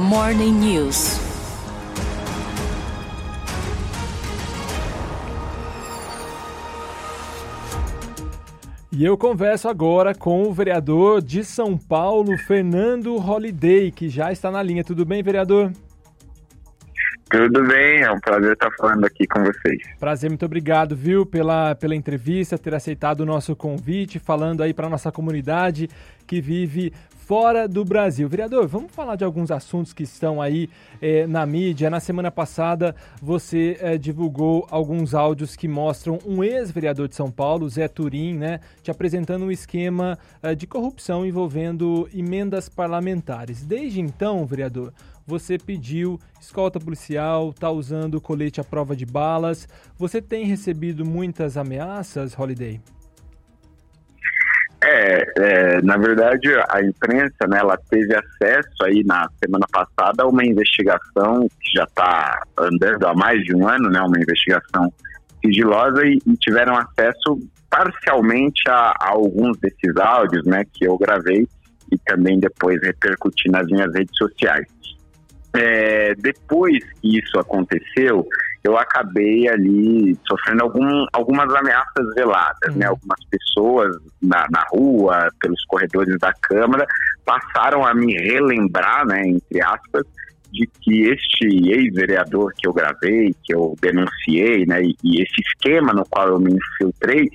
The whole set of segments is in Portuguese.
Morning News. E eu converso agora com o vereador de São Paulo, Fernando Holiday, que já está na linha. Tudo bem, vereador? Tudo bem, é um prazer estar falando aqui com vocês. Prazer, muito obrigado, viu, pela, pela entrevista, ter aceitado o nosso convite, falando aí para a nossa comunidade que vive fora do Brasil. Vereador, vamos falar de alguns assuntos que estão aí eh, na mídia. Na semana passada, você eh, divulgou alguns áudios que mostram um ex-vereador de São Paulo, Zé Turim, né, te apresentando um esquema eh, de corrupção envolvendo emendas parlamentares. Desde então, vereador, você pediu escolta policial, está usando colete à prova de balas. Você tem recebido muitas ameaças, Holiday? É, é, na verdade, a imprensa, né, ela teve acesso aí na semana passada a uma investigação que já está andando há mais de um ano, né, uma investigação sigilosa e, e tiveram acesso parcialmente a, a, alguns desses áudios, né, que eu gravei e também depois repercuti nas minhas redes sociais. É, depois que isso aconteceu, eu acabei ali sofrendo algum, algumas ameaças veladas, né? uhum. né? Algumas pessoas na, na rua, pelos corredores da Câmara, passaram a me relembrar, né, entre aspas, de que este ex-vereador que eu gravei, que eu denunciei, né, e, e esse esquema no qual eu me infiltrei,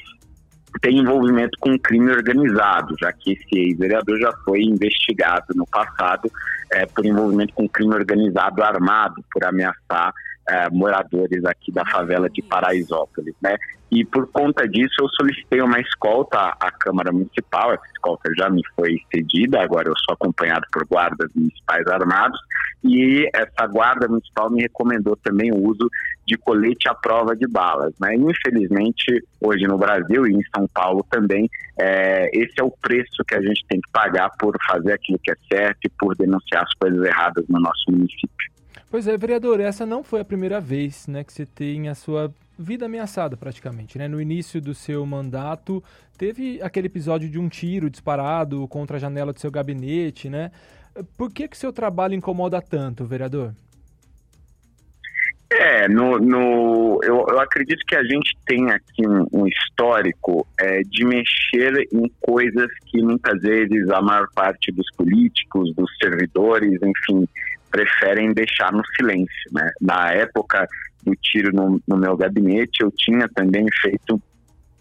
tem envolvimento com crime organizado, já que esse ex-vereador já foi investigado no passado é, por envolvimento com crime organizado armado, por ameaçar é, moradores aqui da favela de Paraisópolis, né? E por conta disso eu solicitei uma escolta à, Câmara Municipal, essa escolta já me foi cedida, agora eu sou acompanhado por guardas municipais armados, e essa guarda municipal me recomendou também o uso de colete à prova de balas, né? Infelizmente, hoje no Brasil e em São Paulo também, é, esse é o preço que a gente tem que pagar por fazer aquilo que é certo e por denunciar as coisas erradas no nosso município. Pois é, vereador, essa não foi a primeira vez né, que você tem a sua vida ameaçada praticamente. Né? No início do seu mandato, teve aquele episódio de um tiro disparado contra a janela do seu gabinete. Né? Por que, que seu trabalho incomoda tanto, vereador? É, no, no, eu, eu acredito que a gente tem aqui um, um histórico é, de mexer em coisas que muitas vezes a maior parte dos políticos, dos servidores, enfim, preferem deixar no silêncio. Né? Na época do tiro no, no meu gabinete, eu tinha também feito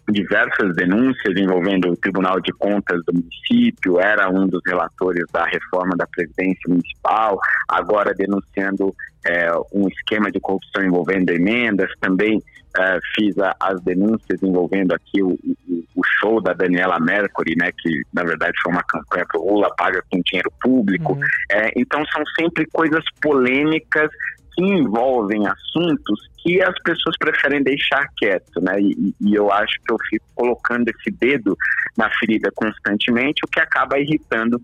diversas denúncias envolvendo o Tribunal de Contas do município, era um dos relatores da reforma da presidência municipal, agora denunciando é, um esquema de corrupção envolvendo emendas, também é, fiz a, as denúncias envolvendo aqui o, o, o, show da Daniela Mercury, né, que na verdade foi uma campanha para o Lula paga com dinheiro público. Uhum. É, então são sempre coisas polêmicas que envolvem assuntos que as pessoas preferem deixar quieto, né? E, e, eu acho que eu fico colocando esse dedo na ferida constantemente, o que acaba irritando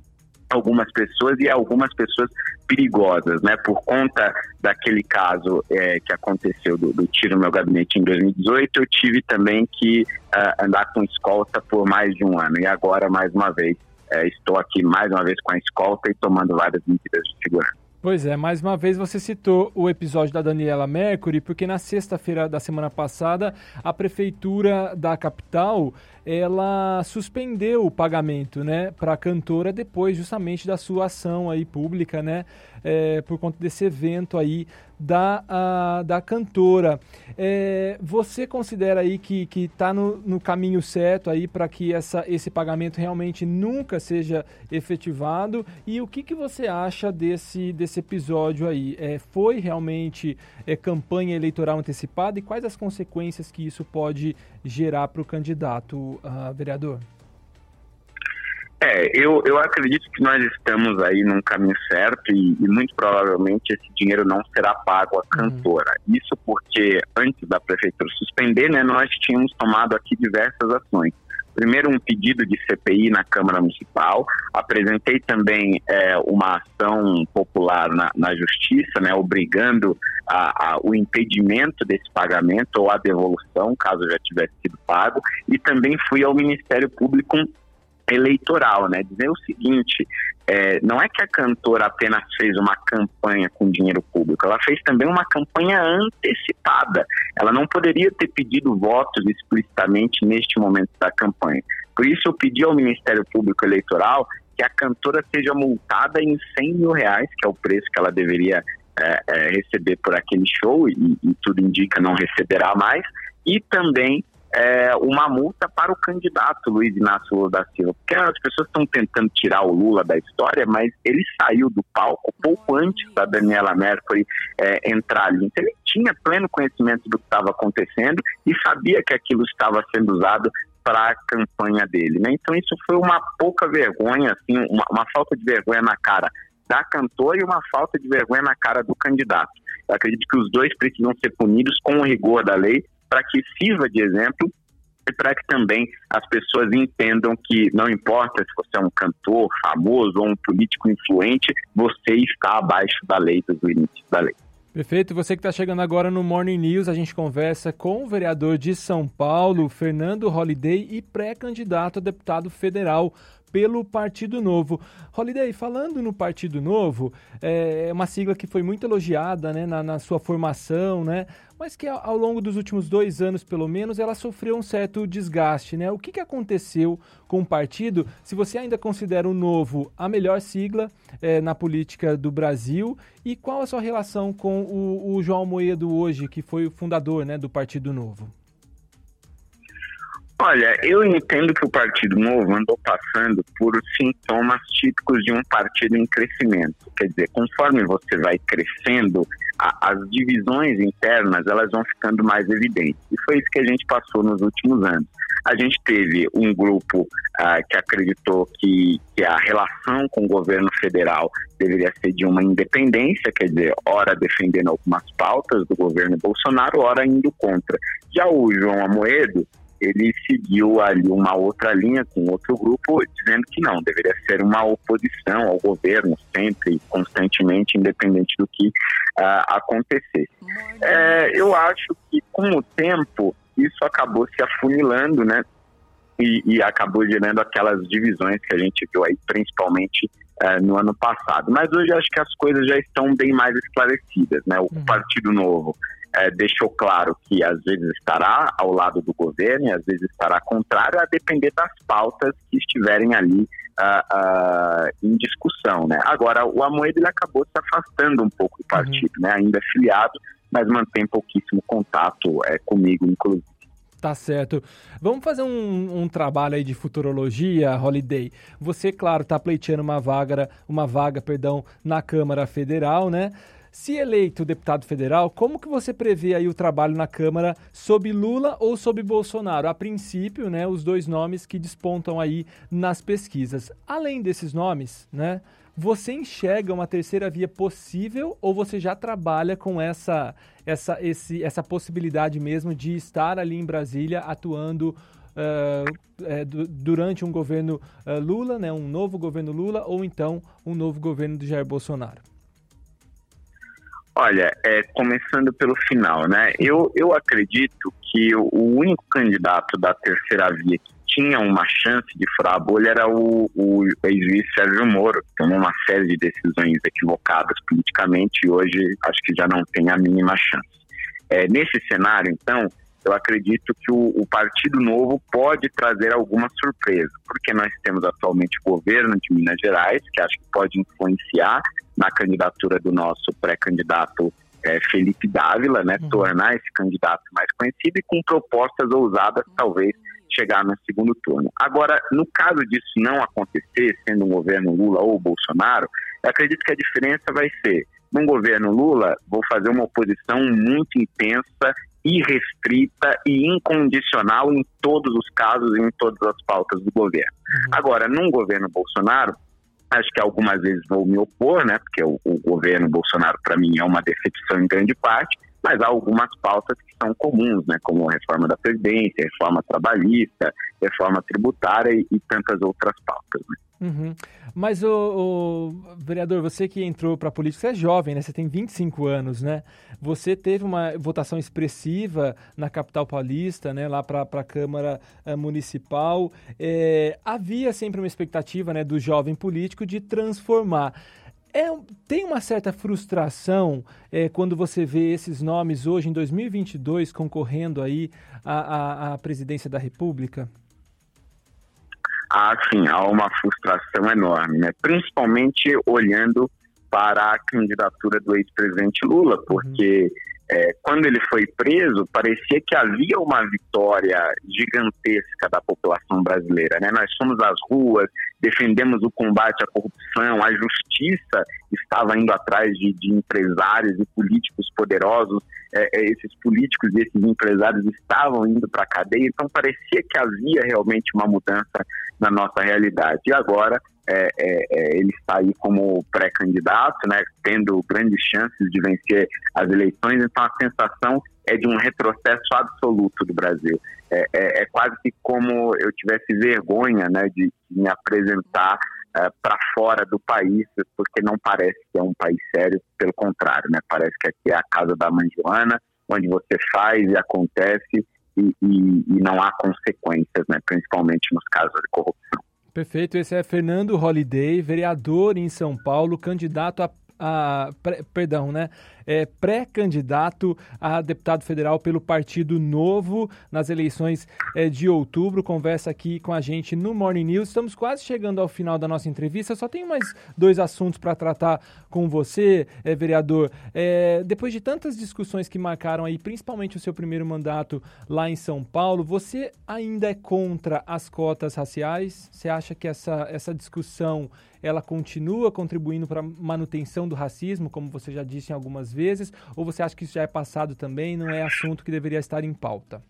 algumas pessoas e algumas pessoas perigosas, né? Por conta daquele caso é, que aconteceu do, do, tiro no meu gabinete em 2018, eu tive também que uh, andar com escolta por mais de um ano e agora mais uma vez é, estou aqui mais uma vez com a escolta e tomando várias medidas de segurança. Pois é, mais uma vez você citou o episódio da Daniela Mercury, porque na sexta-feira da semana passada a prefeitura da capital ela suspendeu o pagamento, né, para a cantora depois justamente da sua ação aí pública, né, é, por conta desse evento aí da, a, da cantora. É, você considera aí que está no, no caminho certo aí para que essa, esse pagamento realmente nunca seja efetivado? E o que, que você acha desse, desse episódio aí? É, foi realmente é, campanha eleitoral antecipada e quais as consequências que isso pode gerar para o candidato? uh, vereador? É, eu, eu acredito que nós estamos aí num caminho certo e, e muito provavelmente esse dinheiro não será pago à cantora. Uhum. Isso porque antes da prefeitura suspender, né, nós tínhamos tomado aqui diversas ações primeiro um pedido de CPI na Câmara Municipal, apresentei também é, uma ação popular na, na Justiça, né, obrigando a, a, o impedimento desse pagamento ou a devolução, caso já tivesse sido pago, e também fui ao Ministério Público eleitoral, né? Dizer o seguinte, é, não é que a cantora apenas fez uma campanha com dinheiro público, ela fez também uma campanha antecipada. Ela não poderia ter pedido votos explicitamente neste momento da campanha. Por isso eu pedi ao Ministério Público Eleitoral que a cantora seja multada em 100 mil reais, que é o preço que ela deveria é, é, receber por aquele show, e, e tudo indica não receberá mais, e também é, uma multa para o candidato Luiz Inácio Lula da Silva, porque as pessoas estão tentando tirar o Lula da história, mas ele saiu do palco pouco antes da Daniela Mercury é, entrar ali. Então ele tinha pleno conhecimento do que estava acontecendo e sabia que aquilo estava sendo usado para a campanha dele. Né? Então isso foi uma pouca vergonha, assim, uma, uma falta de vergonha na cara da cantora e uma falta de vergonha na cara do candidato. Eu acredito que os dois precisam ser punidos com o rigor da lei para que sirva de exemplo e para que também as pessoas entendam que não importa se você é um cantor famoso ou um político influente, você está abaixo da lei, dos limites da lei. Perfeito. Você que está chegando agora no Morning News, a gente conversa com o vereador de São Paulo, Fernando Holliday, e pré-candidato a deputado federal pelo Partido Novo. Holiday, falando no Partido Novo, é, é uma sigla que foi muito elogiada né, na, na sua formação, né, mas que ao, longo dos últimos dois anos, pelo menos, ela sofreu um certo desgaste. Né? O que, que aconteceu com o partido? Se você ainda considera o Novo a melhor sigla é, na política do Brasil, e qual a sua relação com o, o João Moedo hoje, que foi o fundador né, do Partido Novo? Olha, eu entendo que o Partido Novo andou passando por sintomas típicos de um partido em crescimento. Quer dizer, conforme você vai crescendo, a, as divisões internas elas vão ficando mais evidentes. E foi isso que a gente passou nos últimos anos. A gente teve um grupo uh, que acreditou que, que a relação com o governo federal deveria ser de uma independência, quer dizer, ora defendendo algumas pautas do governo Bolsonaro, ora indo contra. Já o João Amoedo, ele seguiu ali uma outra linha com outro grupo, dizendo que não, deveria ser uma oposição ao governo, sempre, constantemente, independente do que uh, acontecesse. É, eu acho que com o tempo isso acabou se afunilando, né? E, e, acabou gerando aquelas divisões que a gente viu aí, principalmente uh, no ano passado. Mas hoje acho que as coisas já estão bem mais esclarecidas, né? O uhum. Partido Novo é, deixou claro que às vezes estará ao lado do governo e às vezes estará contrário, a depender das pautas que estiverem ali uh, uh, em discussão. Né? Agora, o Amoedo ele acabou se afastando um pouco do partido, uhum. né? ainda é filiado, mas mantém pouquíssimo contato é, comigo, inclusive. Tá certo. Vamos fazer um, um, trabalho aí de futurologia, Holiday. Você, claro, está pleiteando uma vaga, uma vaga, perdão, na Câmara Federal, né? Se eleito deputado federal, como que você prevê aí o trabalho na Câmara sob Lula ou sob Bolsonaro? A princípio, né, os dois nomes que despontam aí nas pesquisas. Além desses nomes, né, você enxerga uma terceira via possível ou você já trabalha com essa, essa, esse, essa possibilidade mesmo de estar ali em Brasília atuando uh, é, durante um governo uh, Lula, né, um novo governo Lula ou então um novo governo de Jair Bolsonaro? Olha, é, começando pelo final, né? Eu, eu acredito que o, único candidato da terceira via que tinha uma chance de furar a bolha era o, o ex-juiz Sérgio Moro, que tomou uma série de decisões equivocadas politicamente e hoje acho que já não tem a mínima chance. É, nesse cenário, então, eu acredito que o, o, Partido Novo pode trazer alguma surpresa, porque nós temos atualmente o governo de Minas Gerais, que acho que pode influenciar na candidatura do nosso pré-candidato é, Felipe Dávila, né, uhum. tornar esse candidato mais conhecido e com propostas ousadas, talvez chegar no segundo turno. Agora, no caso disso não acontecer, sendo um governo Lula ou Bolsonaro, eu acredito que a diferença vai ser, num governo Lula, vou fazer uma oposição muito intensa irrestrita e incondicional em todos os casos e em todas as pautas do governo. Uhum. Agora, num governo Bolsonaro, acho que algumas vezes vou me opor, né, porque o, o governo Bolsonaro, para mim, é uma decepção em grande parte, mas há algumas pautas que são comuns, né, como a reforma da Previdência, reforma trabalhista, reforma tributária e, e tantas outras pautas. Né? Uhum. Mas, o, vereador, você que entrou para a política, você é jovem, né? Você tem 25 anos, né? Você teve uma votação expressiva na capital paulista, né? Lá para a Câmara uh, Municipal. É, havia sempre uma expectativa né, do jovem político de transformar. É, tem uma certa frustração é, quando você vê esses nomes hoje, em 2022, concorrendo aí à, à, à presidência da República? Ah, sim, há uma frustração enorme, né? principalmente olhando para a candidatura do ex-presidente Lula, porque uhum é, quando ele foi preso, parecia que havia uma vitória gigantesca da população brasileira. Né? Nós fomos às ruas, defendemos o combate à corrupção, a justiça estava indo atrás de, de empresários e políticos poderosos, é, é esses políticos e esses empresários estavam indo para a cadeia, então parecia que havia realmente uma mudança na nossa realidade. E agora é, é, é, ele está aí como pré-candidato, né, tendo grandes chances de vencer as eleições, então a sensação é de um retrocesso absoluto do Brasil. É, é, é quase que como eu tivesse vergonha né, de, de me apresentar é, para fora do país, porque não parece que é um país sério, pelo contrário, né, parece que aqui é a casa da mãe Joana, onde você faz e acontece e, e, e não há consequências, né, principalmente nos casos de corrupção. Perfeito. Esse é Fernando Holliday, vereador em São Paulo, candidato a, a perdão, né? é, pré-candidato a deputado federal pelo Partido Novo nas eleições é, de outubro. Conversa aqui com a gente no Morning News. Estamos quase chegando ao final da nossa entrevista. Só tenho mais dois assuntos para tratar com você, é, vereador. É, depois de tantas discussões que marcaram aí, principalmente o seu primeiro mandato lá em São Paulo, você ainda é contra as cotas raciais? Você acha que essa, essa discussão ela continua contribuindo para a manutenção do racismo, como você já disse algumas vezes, ou você acha que isso já é passado também, não é assunto que deveria estar em pauta?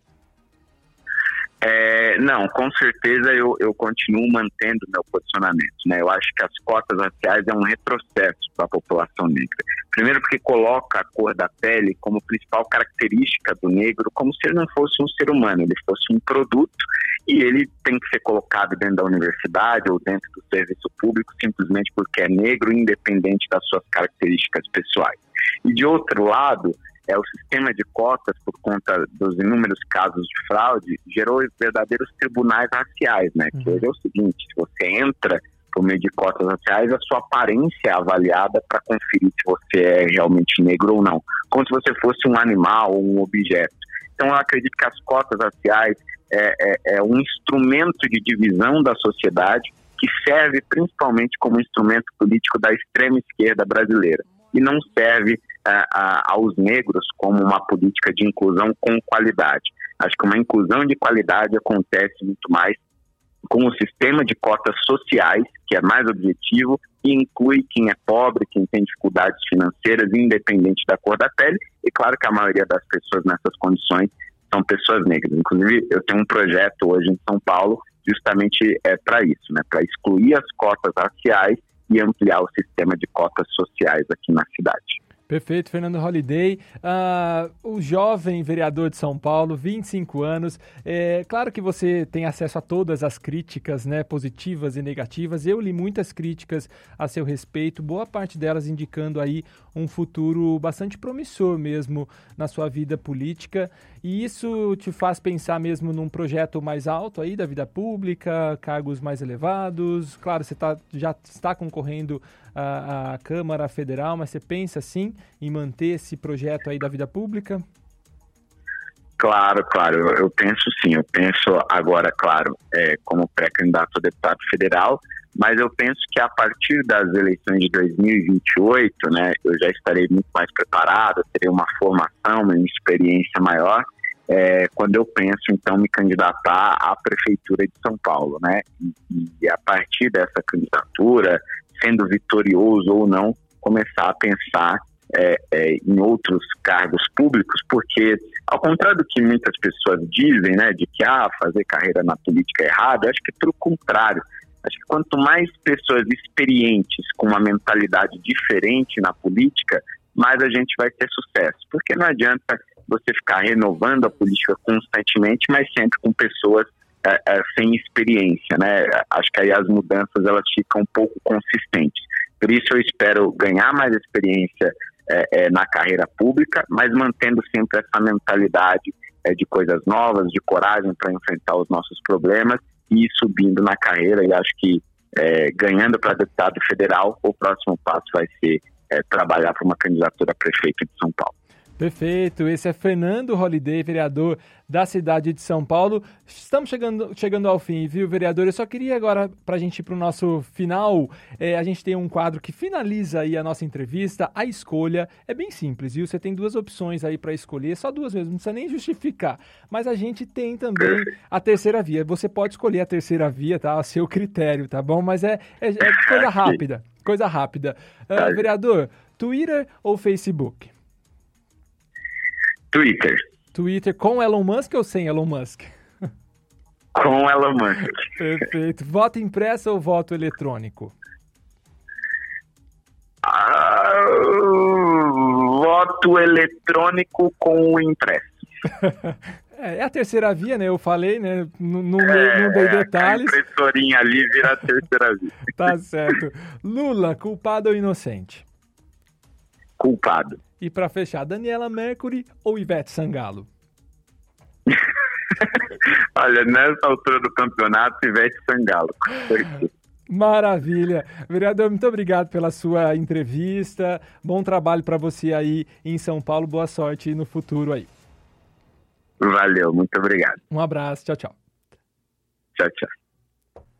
É, não, com certeza eu, eu continuo mantendo meu posicionamento. Né? Eu acho que as cotas raciais é um retrocesso para a população negra. Primeiro porque coloca a cor da pele como principal característica do negro, como se ele não fosse um ser humano, ele fosse um produto e ele tem que ser colocado dentro da universidade ou dentro do serviço público simplesmente porque é negro, independente das suas características pessoais. E de outro lado, é o sistema de cotas, por conta dos inúmeros casos de fraude, gerou verdadeiros tribunais raciais, né? Uhum. Que hoje é o seguinte, se você entra por meio de cotas raciais, a sua aparência é avaliada para conferir se você é realmente negro ou não, como se você fosse um animal ou um objeto. Então, eu acredito que as cotas raciais é, é, é um instrumento de divisão da sociedade que serve principalmente como instrumento político da extrema esquerda brasileira e não serve aos negros como uma política de inclusão com qualidade. Acho que uma inclusão de qualidade acontece muito mais com o sistema de cotas sociais, que é mais objetivo e inclui quem é pobre, quem tem dificuldades financeiras, independente da cor da pele. E claro que a maioria das pessoas nessas condições são pessoas negras. Inclusive, eu tenho um projeto hoje em São Paulo justamente é para isso, né, para excluir as cotas raciais e ampliar o sistema de cotas sociais aqui na cidade. Perfeito, Fernando Holliday. Uh, o jovem vereador de São Paulo, 25 anos. É, claro que você tem acesso a todas as críticas, né, positivas e negativas. Eu li muitas críticas a seu respeito, boa parte delas indicando aí um futuro bastante promissor mesmo na sua vida política. E isso te faz pensar mesmo num projeto mais alto aí da vida pública, cargos mais elevados. Claro, você tá, já está concorrendo à, à Câmara Federal, mas você pensa sim em manter esse projeto aí da vida pública? Claro, claro, eu, eu penso sim. Eu penso agora, claro, é, como pré-candidato a deputado federal, mas eu penso que a partir das eleições de 2028, né, eu já estarei muito mais preparado, terei uma formação, uma experiência maior, é, quando eu penso, então, me candidatar à Prefeitura de São Paulo, né, e, e a partir dessa candidatura, sendo vitorioso ou não, começar a pensar é, é, em outros cargos públicos, porque, ao contrário do que muitas pessoas dizem, né, de que ah, fazer carreira na política é errado, acho que pelo contrário. Acho que quanto mais pessoas experientes com uma mentalidade diferente na política, mais a gente vai ter sucesso. Porque não adianta você ficar renovando a política constantemente, mas sempre com pessoas é, é, sem experiência, né? Acho que aí as mudanças elas ficam um pouco consistentes. Por isso eu espero ganhar mais experiência é, é, na carreira pública, mas mantendo sempre essa mentalidade é, de coisas novas, de coragem para enfrentar os nossos problemas e subindo na carreira. E acho que é, ganhando para deputado federal, o próximo passo vai ser trabalhar para uma candidatura a prefeito de São Paulo. Perfeito. Esse é Fernando Holiday, vereador da cidade de São Paulo. Estamos chegando, chegando ao fim, viu, vereador? Eu só queria agora, para a gente ir para o nosso final, é, a gente tem um quadro que finaliza aí a nossa entrevista. A escolha é bem simples, viu? Você tem duas opções aí para escolher, só duas vezes, não precisa nem justificar. Mas a gente tem também a terceira via. Você pode escolher a terceira via, tá? A seu critério, tá bom? Mas é, é, é coisa rápida. Coisa rápida. Uh, vereador, Twitter ou Facebook? Twitter. Twitter com Elon Musk ou sem Elon Musk? Com Elon Musk. Perfeito. Voto impresso ou voto eletrônico? Ah, voto eletrônico com o impresso. É, é, a terceira via, né? Eu falei, né? Não, não, é, não dei detalhes. A impressorinha ali vira a terceira via. tá certo. Lula, culpado ou inocente? Culpado. E para fechar, Daniela Mercury ou Ivete Sangalo? Olha, nessa altura do campeonato, Ivete Sangalo. Maravilha. Vereador, muito obrigado pela sua entrevista. Bom trabalho para você aí em São Paulo. Boa sorte no futuro aí. Valeu, muito obrigado. Um abraço. Tchau, tchau. Tchau, tchau.